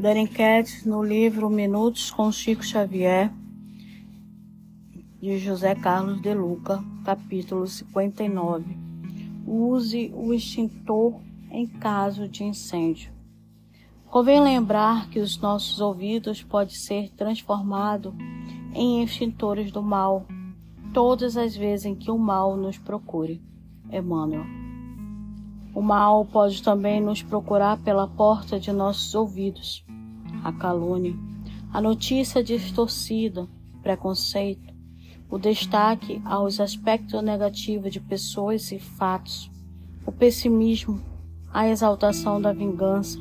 Dando enquete no livro Minutos com Chico Xavier, de José Carlos de Luca, capítulo 59. Use o extintor em caso de incêndio. Convém lembrar que os nossos ouvidos podem ser transformados em extintores do mal todas as vezes em que o mal nos procure. Emmanuel. O mal pode também nos procurar pela porta de nossos ouvidos. A calúnia, a notícia distorcida, preconceito, o destaque aos aspectos negativos de pessoas e fatos, o pessimismo, a exaltação da vingança,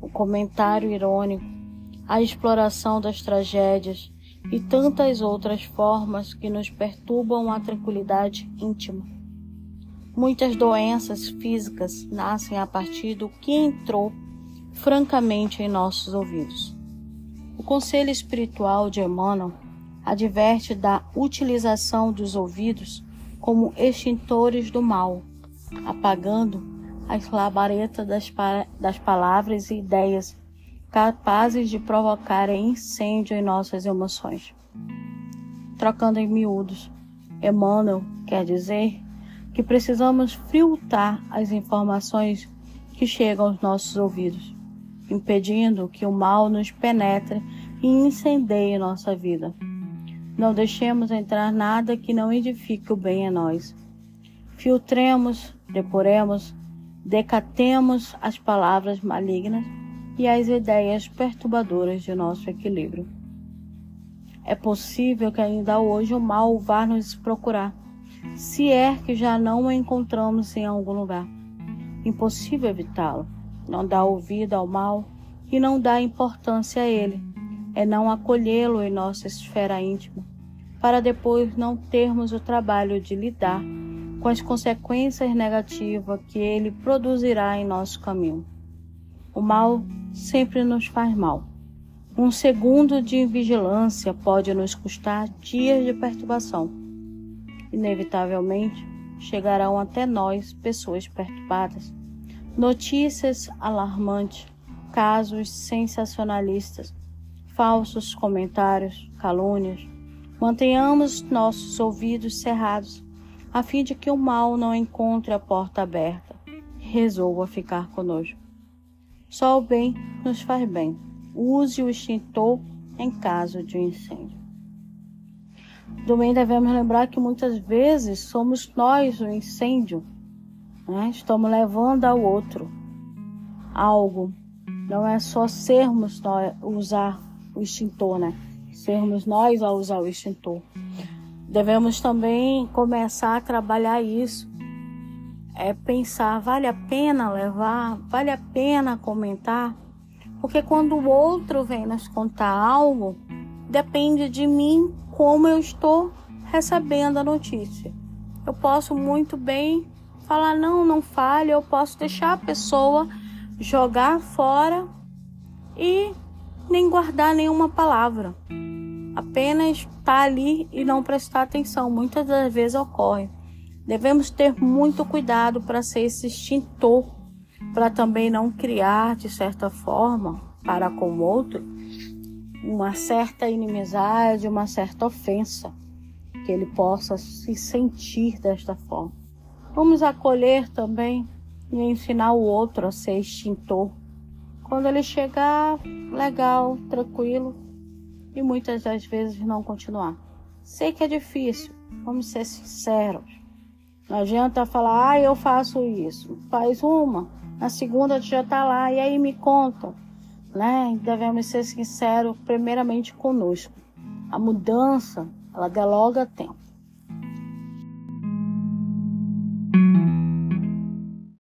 o comentário irônico, a exploração das tragédias e tantas outras formas que nos perturbam a tranquilidade íntima. Muitas doenças físicas nascem a partir do que entrou francamente em nossos ouvidos. O conselho espiritual de Emmanuel adverte da utilização dos ouvidos como extintores do mal, apagando as labaredas das, das palavras e ideias capazes de provocar incêndio em nossas emoções. Trocando em miúdos, Emmanuel quer dizer que precisamos filtrar as informações que chegam aos nossos ouvidos, impedindo que o mal nos penetre e incendeie nossa vida. Não deixemos entrar nada que não edifique o bem a nós. Filtremos, depuremos, decatemos as palavras malignas e as ideias perturbadoras de nosso equilíbrio. É possível que ainda hoje o mal vá nos procurar se é que já não o encontramos em algum lugar. Impossível evitá-lo. Não dá ouvido ao mal e não dá importância a ele. É não acolhê-lo em nossa esfera íntima, para depois não termos o trabalho de lidar com as consequências negativas que ele produzirá em nosso caminho. O mal sempre nos faz mal. Um segundo de vigilância pode nos custar dias de perturbação inevitavelmente chegarão até nós pessoas perturbadas. Notícias alarmantes, casos sensacionalistas, falsos comentários, calúnias. Mantenhamos nossos ouvidos cerrados, a fim de que o mal não encontre a porta aberta e resolva ficar conosco. Só o bem nos faz bem. Use o extintor em caso de incêndio. Também devemos lembrar que muitas vezes somos nós o incêndio, né? estamos levando ao outro algo. Não é só sermos nós usar o extintor, né? Sermos nós a usar o extintor. Devemos também começar a trabalhar isso. É pensar, vale a pena levar? Vale a pena comentar? Porque quando o outro vem nos contar algo, depende de mim como eu estou recebendo a notícia. Eu posso muito bem falar não, não fale, eu posso deixar a pessoa jogar fora e nem guardar nenhuma palavra. Apenas estar tá ali e não prestar atenção. Muitas das vezes ocorre. Devemos ter muito cuidado para ser esse extintor, para também não criar, de certa forma, para com o outro, uma certa inimizade, uma certa ofensa, que ele possa se sentir desta forma. Vamos acolher também e ensinar o outro a ser extintor. Quando ele chegar, legal, tranquilo, e muitas das vezes não continuar. Sei que é difícil, vamos ser sinceros. Não adianta falar, ah, eu faço isso. Faz uma, na segunda já está lá, e aí me conta né? Devemos ser sinceros primeiramente conosco. A mudança, ela dialoga tempo.